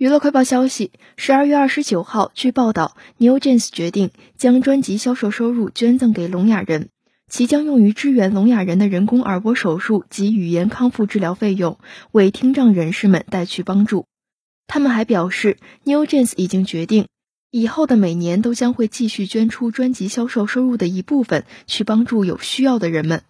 娱乐快报消息：十二月二十九号，据报道，New Jeans 决定将专辑销售收入捐赠给聋哑人，其将用于支援聋哑人的人工耳蜗手术及语言康复治疗费用，为听障人士们带去帮助。他们还表示，New Jeans 已经决定，以后的每年都将会继续捐出专辑销售收入的一部分，去帮助有需要的人们。